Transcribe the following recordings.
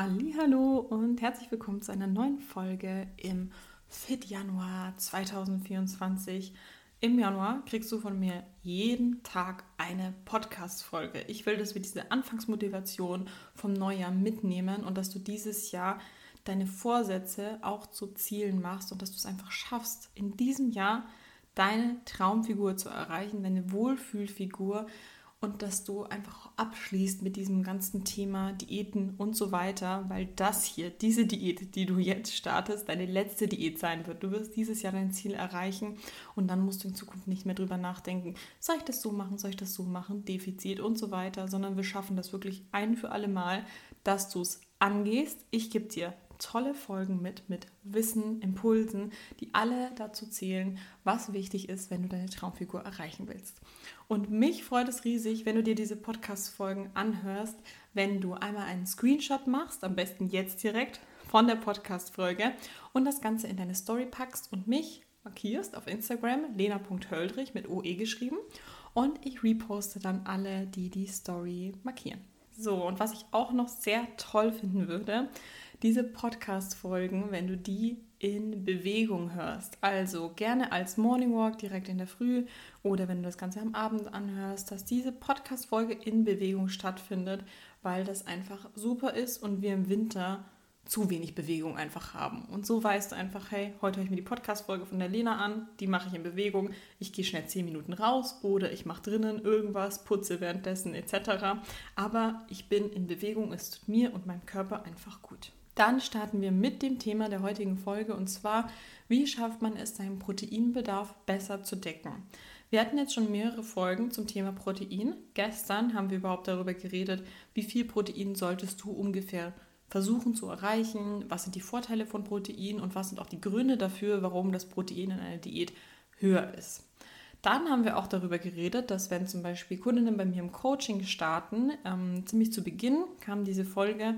Hallo und herzlich willkommen zu einer neuen Folge im Fit Januar 2024. Im Januar kriegst du von mir jeden Tag eine Podcast-Folge. Ich will, dass wir diese Anfangsmotivation vom Neujahr mitnehmen und dass du dieses Jahr deine Vorsätze auch zu Zielen machst und dass du es einfach schaffst, in diesem Jahr deine Traumfigur zu erreichen, deine Wohlfühlfigur und dass du einfach abschließt mit diesem ganzen Thema Diäten und so weiter, weil das hier, diese Diät, die du jetzt startest, deine letzte Diät sein wird. Du wirst dieses Jahr dein Ziel erreichen und dann musst du in Zukunft nicht mehr drüber nachdenken, soll ich das so machen, soll ich das so machen, Defizit und so weiter, sondern wir schaffen das wirklich ein für alle Mal, dass du es angehst. Ich gebe dir tolle Folgen mit, mit Wissen, Impulsen, die alle dazu zählen, was wichtig ist, wenn du deine Traumfigur erreichen willst. Und mich freut es riesig, wenn du dir diese Podcast-Folgen anhörst, wenn du einmal einen Screenshot machst, am besten jetzt direkt von der Podcast-Folge und das Ganze in deine Story packst und mich markierst auf Instagram, lena.höldrich mit OE geschrieben und ich reposte dann alle, die die Story markieren. So, und was ich auch noch sehr toll finden würde, diese Podcast-Folgen, wenn du die in Bewegung hörst. Also gerne als Morning Walk direkt in der Früh oder wenn du das Ganze am Abend anhörst, dass diese Podcast-Folge in Bewegung stattfindet, weil das einfach super ist und wir im Winter zu wenig Bewegung einfach haben. Und so weißt du einfach, hey, heute höre ich mir die Podcast-Folge von der Lena an, die mache ich in Bewegung, ich gehe schnell 10 Minuten raus oder ich mache drinnen irgendwas, putze währenddessen etc. Aber ich bin in Bewegung, es tut mir und meinem Körper einfach gut. Dann starten wir mit dem Thema der heutigen Folge und zwar, wie schafft man es, seinen Proteinbedarf besser zu decken? Wir hatten jetzt schon mehrere Folgen zum Thema Protein. Gestern haben wir überhaupt darüber geredet, wie viel Protein solltest du ungefähr versuchen zu erreichen, was sind die Vorteile von Protein und was sind auch die Gründe dafür, warum das Protein in einer Diät höher ist. Dann haben wir auch darüber geredet, dass wenn zum Beispiel Kundinnen bei mir im Coaching starten, ähm, ziemlich zu Beginn kam diese Folge,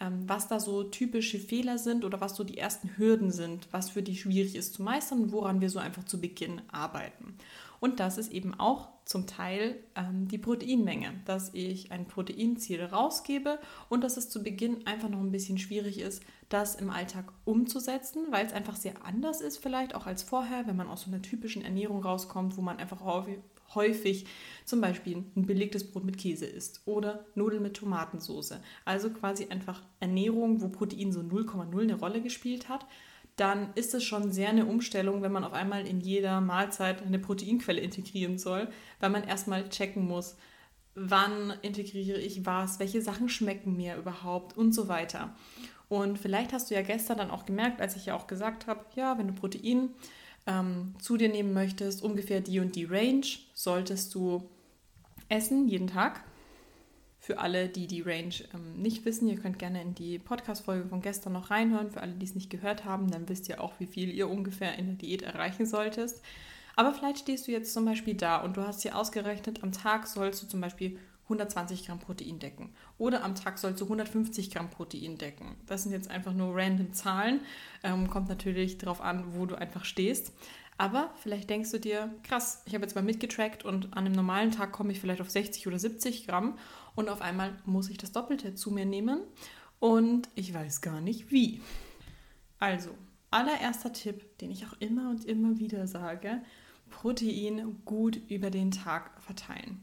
ähm, was da so typische Fehler sind oder was so die ersten Hürden sind, was für die schwierig ist zu meistern woran wir so einfach zu Beginn arbeiten. Und das ist eben auch zum Teil ähm, die Proteinmenge, dass ich ein Proteinziel rausgebe und dass es zu Beginn einfach noch ein bisschen schwierig ist, das im Alltag umzusetzen, weil es einfach sehr anders ist vielleicht auch als vorher, wenn man aus so einer typischen Ernährung rauskommt, wo man einfach häufig, häufig zum Beispiel ein belegtes Brot mit Käse isst oder Nudeln mit Tomatensauce. Also quasi einfach Ernährung, wo Protein so 0,0 eine Rolle gespielt hat dann ist es schon sehr eine Umstellung, wenn man auf einmal in jeder Mahlzeit eine Proteinquelle integrieren soll, weil man erstmal checken muss, wann integriere ich was, welche Sachen schmecken mir überhaupt und so weiter. Und vielleicht hast du ja gestern dann auch gemerkt, als ich ja auch gesagt habe, ja, wenn du Protein ähm, zu dir nehmen möchtest, ungefähr die und die Range solltest du essen jeden Tag. Für alle, die die Range ähm, nicht wissen, ihr könnt gerne in die Podcast-Folge von gestern noch reinhören. Für alle, die es nicht gehört haben, dann wisst ihr auch, wie viel ihr ungefähr in der Diät erreichen solltest. Aber vielleicht stehst du jetzt zum Beispiel da und du hast hier ausgerechnet, am Tag sollst du zum Beispiel 120 Gramm Protein decken. Oder am Tag sollst du 150 Gramm Protein decken. Das sind jetzt einfach nur random Zahlen. Ähm, kommt natürlich darauf an, wo du einfach stehst. Aber vielleicht denkst du dir, krass, ich habe jetzt mal mitgetrackt und an einem normalen Tag komme ich vielleicht auf 60 oder 70 Gramm und auf einmal muss ich das Doppelte zu mir nehmen und ich weiß gar nicht wie. Also, allererster Tipp, den ich auch immer und immer wieder sage, Protein gut über den Tag verteilen.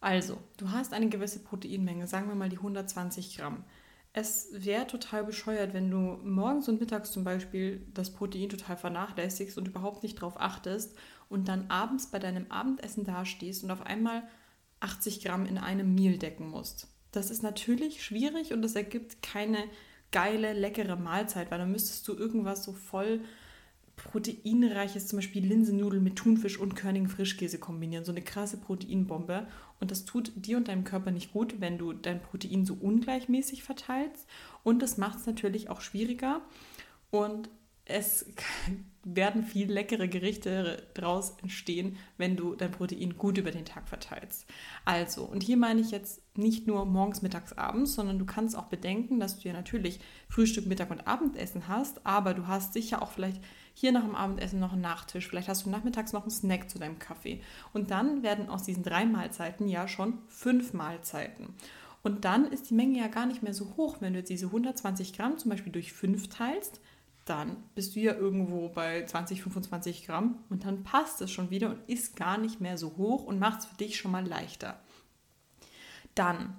Also, du hast eine gewisse Proteinmenge, sagen wir mal die 120 Gramm. Es wäre total bescheuert, wenn du morgens und mittags zum Beispiel das Protein total vernachlässigst und überhaupt nicht drauf achtest und dann abends bei deinem Abendessen dastehst und auf einmal 80 Gramm in einem Meal decken musst. Das ist natürlich schwierig und das ergibt keine geile, leckere Mahlzeit, weil dann müsstest du irgendwas so voll proteinreiches, zum Beispiel Linsennudeln mit Thunfisch und körnigen Frischkäse kombinieren. So eine krasse Proteinbombe. Und das tut dir und deinem Körper nicht gut, wenn du dein Protein so ungleichmäßig verteilst. Und das macht es natürlich auch schwieriger. Und es werden viel leckere Gerichte daraus entstehen, wenn du dein Protein gut über den Tag verteilst. Also, und hier meine ich jetzt nicht nur morgens, mittags, abends, sondern du kannst auch bedenken, dass du ja natürlich Frühstück, Mittag und Abendessen hast, aber du hast sicher auch vielleicht hier nach dem Abendessen noch einen Nachtisch, vielleicht hast du nachmittags noch einen Snack zu deinem Kaffee. Und dann werden aus diesen drei Mahlzeiten ja schon fünf Mahlzeiten. Und dann ist die Menge ja gar nicht mehr so hoch. Wenn du jetzt diese 120 Gramm zum Beispiel durch 5 teilst, dann bist du ja irgendwo bei 20, 25 Gramm und dann passt es schon wieder und ist gar nicht mehr so hoch und macht es für dich schon mal leichter. Dann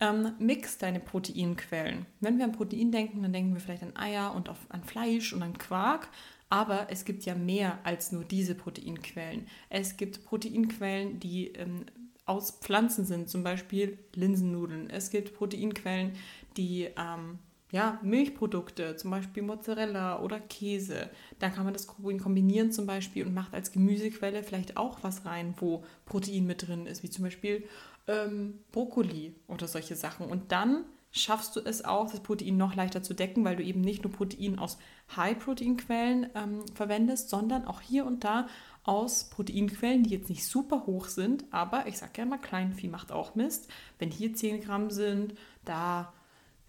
ähm, mix deine Proteinquellen. Wenn wir an Protein denken, dann denken wir vielleicht an Eier und auf, an Fleisch und an Quark. Aber es gibt ja mehr als nur diese Proteinquellen. Es gibt Proteinquellen, die ähm, aus Pflanzen sind, zum Beispiel Linsennudeln. Es gibt Proteinquellen, die ähm, ja, Milchprodukte, zum Beispiel Mozzarella oder Käse. Da kann man das kombinieren zum Beispiel und macht als Gemüsequelle vielleicht auch was rein, wo Protein mit drin ist, wie zum Beispiel ähm, Brokkoli oder solche Sachen. Und dann schaffst du es auch, das Protein noch leichter zu decken, weil du eben nicht nur Protein aus High-Protein-Quellen ähm, verwendest, sondern auch hier und da aus Proteinquellen, die jetzt nicht super hoch sind, aber ich sage ja immer, Kleinvieh macht auch Mist. Wenn hier 10 Gramm sind, da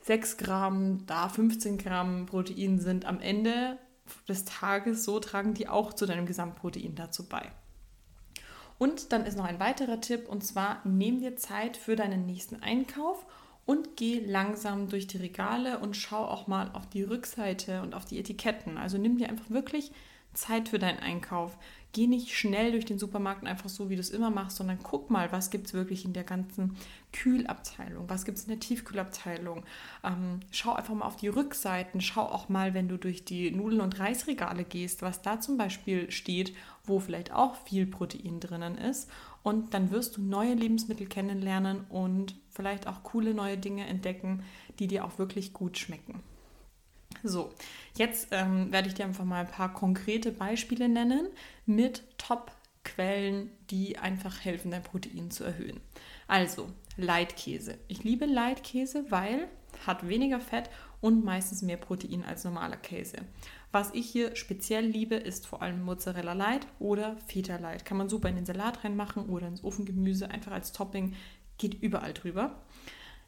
6 Gramm, da 15 Gramm Protein sind am Ende des Tages, so tragen die auch zu deinem Gesamtprotein dazu bei. Und dann ist noch ein weiterer Tipp und zwar nimm dir Zeit für deinen nächsten Einkauf und geh langsam durch die Regale und schau auch mal auf die Rückseite und auf die Etiketten. Also nimm dir einfach wirklich Zeit für deinen Einkauf. Geh nicht schnell durch den Supermarkt einfach so, wie du es immer machst, sondern guck mal, was gibt es wirklich in der ganzen Kühlabteilung, was gibt es in der Tiefkühlabteilung. Ähm, schau einfach mal auf die Rückseiten, schau auch mal, wenn du durch die Nudeln- und Reisregale gehst, was da zum Beispiel steht, wo vielleicht auch viel Protein drinnen ist. Und dann wirst du neue Lebensmittel kennenlernen und vielleicht auch coole neue Dinge entdecken, die dir auch wirklich gut schmecken. So, jetzt ähm, werde ich dir einfach mal ein paar konkrete Beispiele nennen mit Top-Quellen, die einfach helfen, dein Protein zu erhöhen. Also, Leitkäse. Ich liebe Leitkäse, weil hat weniger Fett und meistens mehr Protein als normaler Käse. Was ich hier speziell liebe, ist vor allem Mozzarella Light oder Feta Light. Kann man super in den Salat reinmachen oder ins Ofengemüse, einfach als Topping. Geht überall drüber.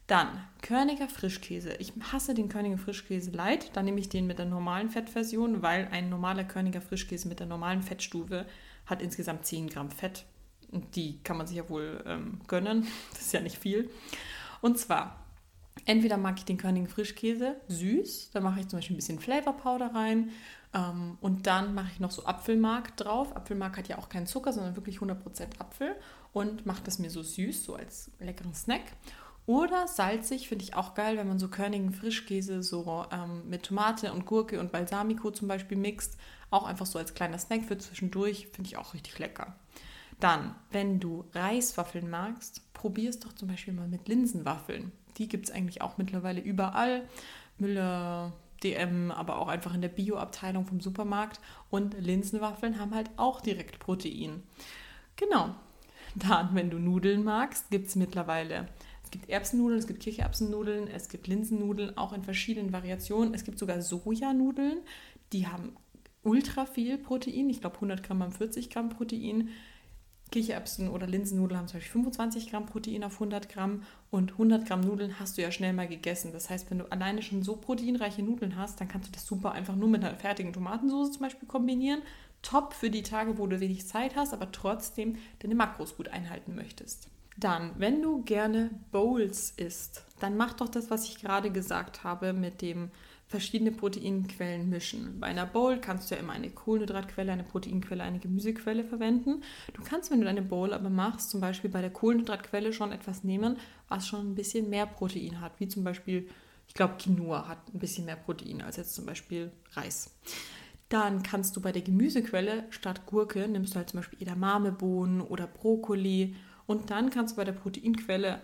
Dann Körniger Frischkäse. Ich hasse den Körniger Frischkäse Light. Dann nehme ich den mit der normalen Fettversion, weil ein normaler Körniger Frischkäse mit der normalen Fettstufe hat insgesamt 10 Gramm Fett. Und die kann man sich ja wohl ähm, gönnen. Das ist ja nicht viel. Und zwar, entweder mag ich den Körniger Frischkäse süß. Da mache ich zum Beispiel ein bisschen Flavor Powder rein. Ähm, und dann mache ich noch so Apfelmark drauf. Apfelmark hat ja auch keinen Zucker, sondern wirklich 100% Apfel. Und mache das mir so süß, so als leckeren Snack. Oder salzig finde ich auch geil, wenn man so körnigen Frischkäse so ähm, mit Tomate und Gurke und Balsamico zum Beispiel mixt. Auch einfach so als kleiner Snack für zwischendurch, finde ich auch richtig lecker. Dann, wenn du Reiswaffeln magst, probier es doch zum Beispiel mal mit Linsenwaffeln. Die gibt es eigentlich auch mittlerweile überall. Müller, DM, aber auch einfach in der Bio-Abteilung vom Supermarkt. Und Linsenwaffeln haben halt auch direkt Protein. Genau. Dann, wenn du Nudeln magst, gibt es mittlerweile gibt Erbsennudeln, es gibt Kichererbsennudeln, es gibt Linsennudeln, auch in verschiedenen Variationen. Es gibt sogar Sojanudeln, die haben ultra viel Protein. Ich glaube, 100 Gramm haben 40 Gramm Protein. Kichererbsen oder Linsennudeln haben zum Beispiel 25 Gramm Protein auf 100 Gramm und 100 Gramm Nudeln hast du ja schnell mal gegessen. Das heißt, wenn du alleine schon so proteinreiche Nudeln hast, dann kannst du das super einfach nur mit einer fertigen Tomatensauce zum Beispiel kombinieren. Top für die Tage, wo du wenig Zeit hast, aber trotzdem deine Makros gut einhalten möchtest. Dann, wenn du gerne Bowls isst, dann mach doch das, was ich gerade gesagt habe, mit dem verschiedene Proteinquellen mischen. Bei einer Bowl kannst du ja immer eine Kohlenhydratquelle, eine Proteinquelle, eine Gemüsequelle verwenden. Du kannst, wenn du deine Bowl aber machst, zum Beispiel bei der Kohlenhydratquelle schon etwas nehmen, was schon ein bisschen mehr Protein hat, wie zum Beispiel, ich glaube, Quinoa hat ein bisschen mehr Protein als jetzt zum Beispiel Reis. Dann kannst du bei der Gemüsequelle statt Gurke nimmst du halt zum Beispiel Edamamebohnen oder Brokkoli und dann kannst du bei der Proteinquelle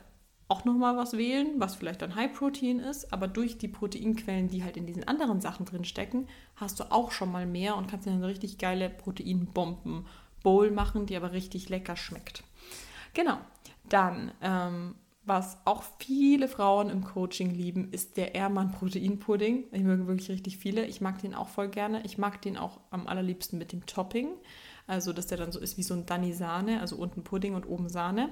auch nochmal was wählen, was vielleicht dann High Protein ist, aber durch die Proteinquellen, die halt in diesen anderen Sachen drin stecken, hast du auch schon mal mehr und kannst dir eine richtig geile Proteinbomben-Bowl machen, die aber richtig lecker schmeckt. Genau. Dann, ähm, was auch viele Frauen im Coaching lieben, ist der Ehrmann Proteinpudding. Ich möge wirklich richtig viele. Ich mag den auch voll gerne. Ich mag den auch am allerliebsten mit dem Topping. Also, dass der dann so ist wie so ein Danny Sahne, also unten Pudding und oben Sahne.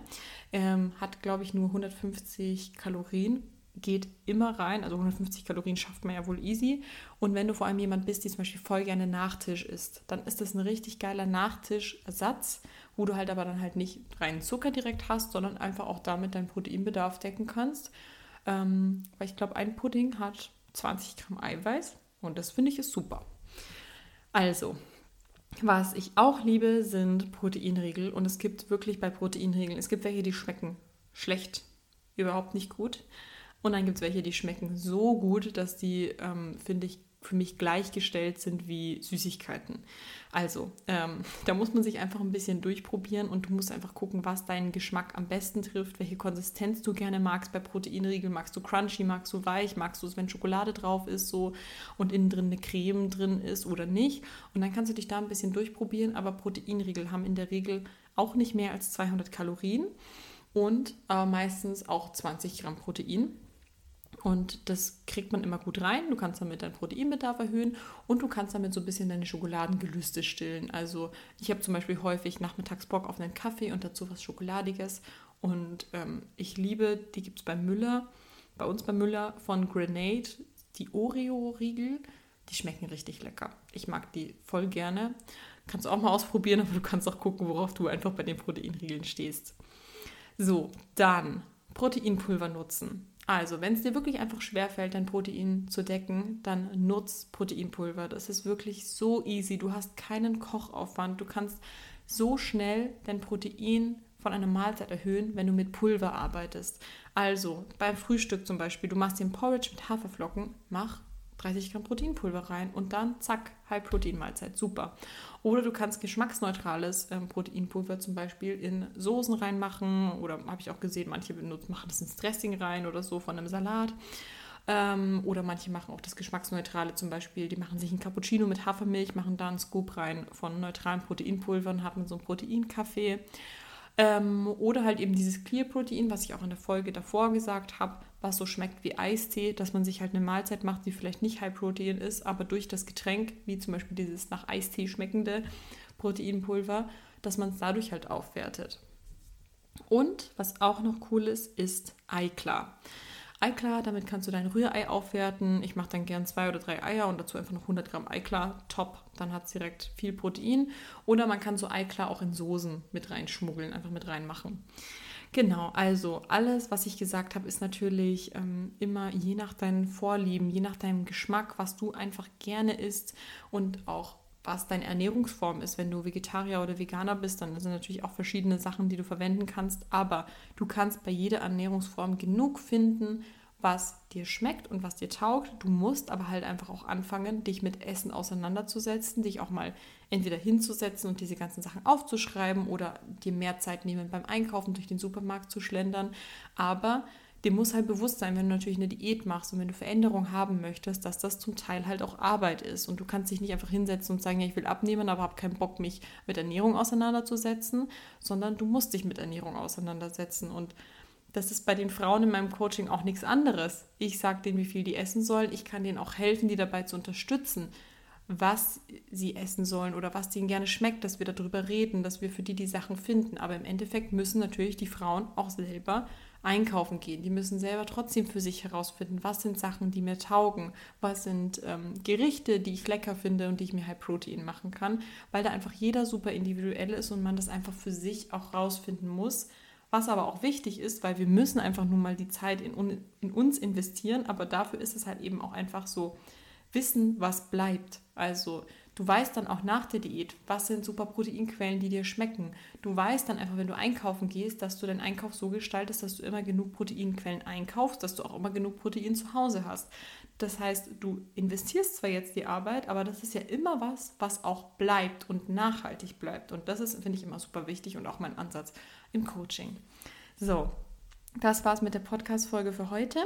Ähm, hat, glaube ich, nur 150 Kalorien. geht immer rein. Also 150 Kalorien schafft man ja wohl easy. Und wenn du vor allem jemand bist, die zum Beispiel voll gerne Nachtisch isst, dann ist das ein richtig geiler Nachtischersatz, wo du halt aber dann halt nicht reinen Zucker direkt hast, sondern einfach auch damit deinen Proteinbedarf decken kannst. Ähm, weil ich glaube, ein Pudding hat 20 Gramm Eiweiß und das finde ich ist super. Also, was ich auch liebe, sind Proteinriegel. Und es gibt wirklich bei Proteinriegeln, es gibt welche, die schmecken schlecht, überhaupt nicht gut. Und dann gibt es welche, die schmecken so gut, dass die, ähm, finde ich, für mich gleichgestellt sind wie Süßigkeiten. Also, ähm, da muss man sich einfach ein bisschen durchprobieren und du musst einfach gucken, was deinen Geschmack am besten trifft, welche Konsistenz du gerne magst bei Proteinriegeln. Magst du crunchy, magst du weich, magst du es, wenn Schokolade drauf ist so und innen drin eine Creme drin ist oder nicht. Und dann kannst du dich da ein bisschen durchprobieren, aber Proteinriegel haben in der Regel auch nicht mehr als 200 Kalorien und äh, meistens auch 20 Gramm Protein. Und das kriegt man immer gut rein. Du kannst damit deinen Proteinbedarf erhöhen und du kannst damit so ein bisschen deine Schokoladengelüste stillen. Also ich habe zum Beispiel häufig nachmittags Bock auf einen Kaffee und dazu was Schokoladiges. Und ähm, ich liebe, die gibt es bei Müller, bei uns bei Müller von Grenade, die Oreo-Riegel. Die schmecken richtig lecker. Ich mag die voll gerne. Kannst du auch mal ausprobieren, aber du kannst auch gucken, worauf du einfach bei den Proteinriegeln stehst. So, dann Proteinpulver nutzen. Also, wenn es dir wirklich einfach schwerfällt, dein Protein zu decken, dann nutz Proteinpulver. Das ist wirklich so easy. Du hast keinen Kochaufwand. Du kannst so schnell dein Protein von einer Mahlzeit erhöhen, wenn du mit Pulver arbeitest. Also beim Frühstück zum Beispiel, du machst den Porridge mit Haferflocken, mach 30 Gramm Proteinpulver rein und dann zack, High-Protein-Mahlzeit. Super. Oder du kannst geschmacksneutrales ähm, Proteinpulver zum Beispiel in Soßen reinmachen oder habe ich auch gesehen, manche benutzen, machen das ins Dressing rein oder so von einem Salat. Ähm, oder manche machen auch das Geschmacksneutrale zum Beispiel, die machen sich ein Cappuccino mit Hafermilch, machen da einen Scoop rein von neutralen Proteinpulver und haben so einen Proteinkaffee. Ähm, oder halt eben dieses Clear-Protein, was ich auch in der Folge davor gesagt habe, was so schmeckt wie Eistee, dass man sich halt eine Mahlzeit macht, die vielleicht nicht High-Protein ist, aber durch das Getränk, wie zum Beispiel dieses nach Eistee schmeckende Proteinpulver, dass man es dadurch halt aufwertet. Und was auch noch cool ist, ist Eiklar. Eiklar, damit kannst du dein Rührei aufwerten. Ich mache dann gern zwei oder drei Eier und dazu einfach noch 100 Gramm Eiklar. Top, dann hat es direkt viel Protein. Oder man kann so Eiklar auch in Soßen mit reinschmuggeln, einfach mit reinmachen. Genau, also alles, was ich gesagt habe, ist natürlich ähm, immer je nach deinen Vorlieben, je nach deinem Geschmack, was du einfach gerne isst und auch was deine Ernährungsform ist. Wenn du Vegetarier oder Veganer bist, dann sind natürlich auch verschiedene Sachen, die du verwenden kannst. Aber du kannst bei jeder Ernährungsform genug finden, was dir schmeckt und was dir taugt. Du musst aber halt einfach auch anfangen, dich mit Essen auseinanderzusetzen, dich auch mal entweder hinzusetzen und diese ganzen Sachen aufzuschreiben oder dir mehr Zeit nehmen beim Einkaufen durch den Supermarkt zu schlendern. Aber dem muss halt bewusst sein, wenn du natürlich eine Diät machst und wenn du Veränderung haben möchtest, dass das zum Teil halt auch Arbeit ist. Und du kannst dich nicht einfach hinsetzen und sagen, ja, ich will abnehmen, aber habe keinen Bock, mich mit Ernährung auseinanderzusetzen, sondern du musst dich mit Ernährung auseinandersetzen. Und das ist bei den Frauen in meinem Coaching auch nichts anderes. Ich sage denen, wie viel die essen sollen. Ich kann denen auch helfen, die dabei zu unterstützen, was sie essen sollen oder was denen gerne schmeckt, dass wir darüber reden, dass wir für die die Sachen finden. Aber im Endeffekt müssen natürlich die Frauen auch selber einkaufen gehen. Die müssen selber trotzdem für sich herausfinden, was sind Sachen, die mir taugen, was sind ähm, Gerichte, die ich lecker finde und die ich mir High Protein machen kann, weil da einfach jeder super individuell ist und man das einfach für sich auch rausfinden muss. Was aber auch wichtig ist, weil wir müssen einfach nur mal die Zeit in, in uns investieren, aber dafür ist es halt eben auch einfach so, wissen, was bleibt. Also Du weißt dann auch nach der Diät, was sind super Proteinquellen, die dir schmecken. Du weißt dann einfach, wenn du einkaufen gehst, dass du deinen Einkauf so gestaltest, dass du immer genug Proteinquellen einkaufst, dass du auch immer genug Protein zu Hause hast. Das heißt, du investierst zwar jetzt die Arbeit, aber das ist ja immer was, was auch bleibt und nachhaltig bleibt. Und das ist, finde ich, immer super wichtig und auch mein Ansatz im Coaching. So, das war's mit der Podcast-Folge für heute.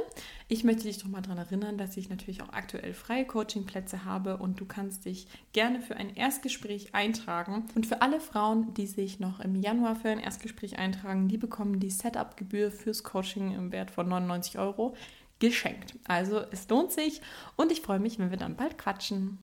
Ich möchte dich doch mal daran erinnern, dass ich natürlich auch aktuell freie Coachingplätze habe und du kannst dich gerne für ein Erstgespräch eintragen. Und für alle Frauen, die sich noch im Januar für ein Erstgespräch eintragen, die bekommen die Setup-Gebühr fürs Coaching im Wert von 99 Euro geschenkt. Also es lohnt sich und ich freue mich, wenn wir dann bald quatschen.